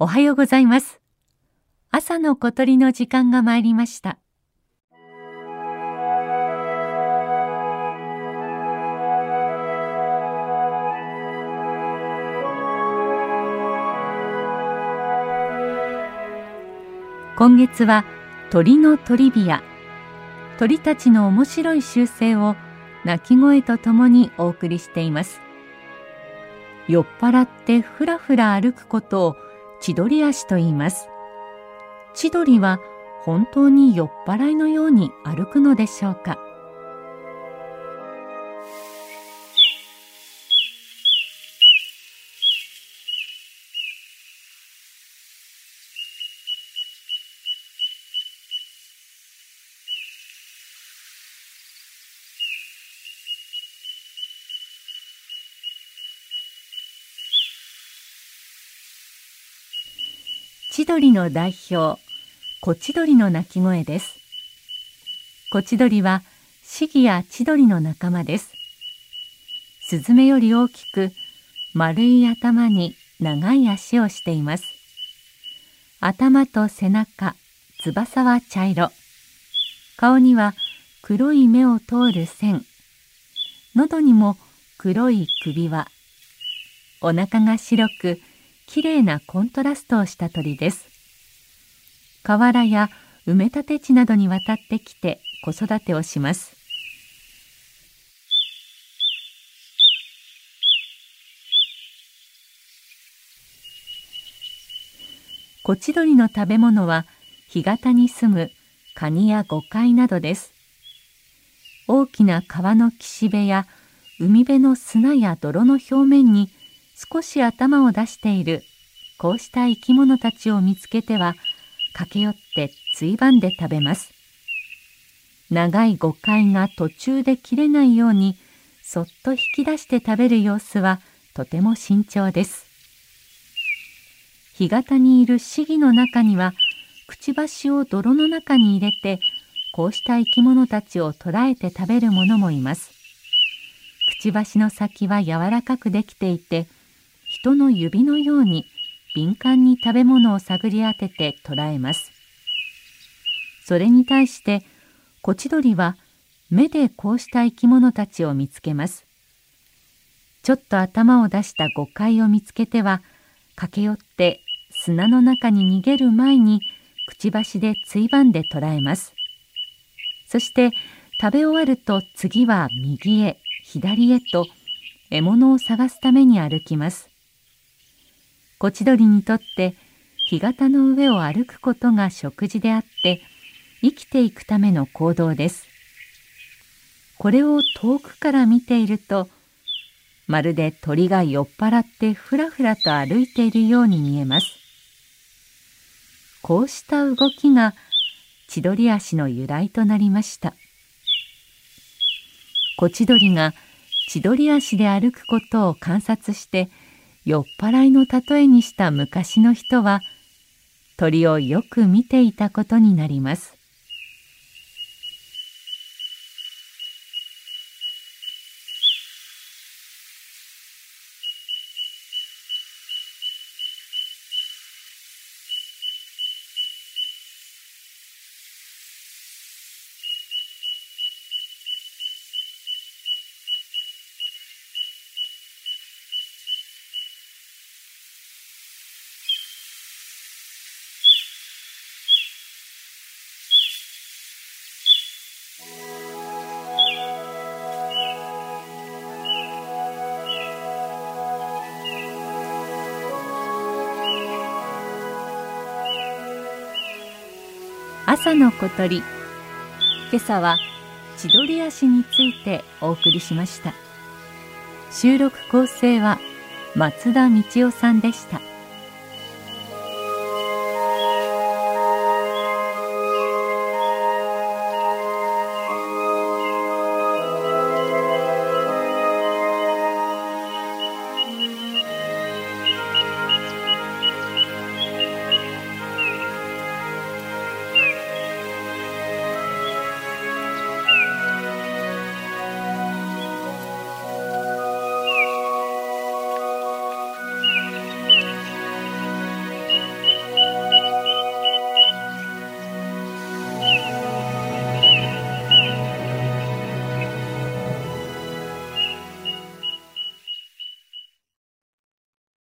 おはようございます。朝の小鳥の時間が参りました。今月は鳥のトリビア鳥たちの面白い習性を鳴き声とともにお送りしています。酔っ払ってふらふら歩くことを千鳥足と言います。千鳥は本当に酔っ払いのように歩くのでしょうか。千鳥の代表コチドリの鳴き声です。コチドリはシギや千鳥の仲間です。スズメより大きく丸い頭に長い足をしています。頭と背中翼は茶色。顔には黒い目を通る線。喉にも黒い首輪。お腹が白くきれいなコントラストをした鳥です。河原や埋め立て地などに渡ってきて子育てをします。コチドリの食べ物は干潟に住むカニやゴカイなどです。大きな川の岸辺や海辺の砂や泥の表面に少し頭を出している。こうした生き物たちを見つけては駆け寄ってついばんで食べます。長い誤解が途中で切れないようにそっと引き出して食べる様子はとても慎重です。干潟にいるシギの中にはくちばしを泥の中に入れてこうした生き物たちを捕らえて食べるものもいます。くちばしの先は柔らかくできていて人の指のように敏感に食べ物を探り当てて捕らえます。それに対してコチドリは目でこうした生き物たちを見つけます。ちょっと頭を出した誤解を見つけては駆け寄って砂の中に逃げる前にくちばしでついばんで捕らえます。そして食べ終わると次は右へ左へと獲物を探すために歩きます。コチドリにとって干潟の上を歩くことが食事であって生きていくための行動です。これを遠くから見ているとまるで鳥が酔っ払ってふらふらと歩いているように見えます。こうした動きが千鳥足の由来となりました。コチドリが千鳥足で歩くことを観察して酔っ払いの例えにした昔の人は鳥をよく見ていたことになります。朝の小鳥。今朝は千鳥足についてお送りしました。収録構成は松田道夫さんでした。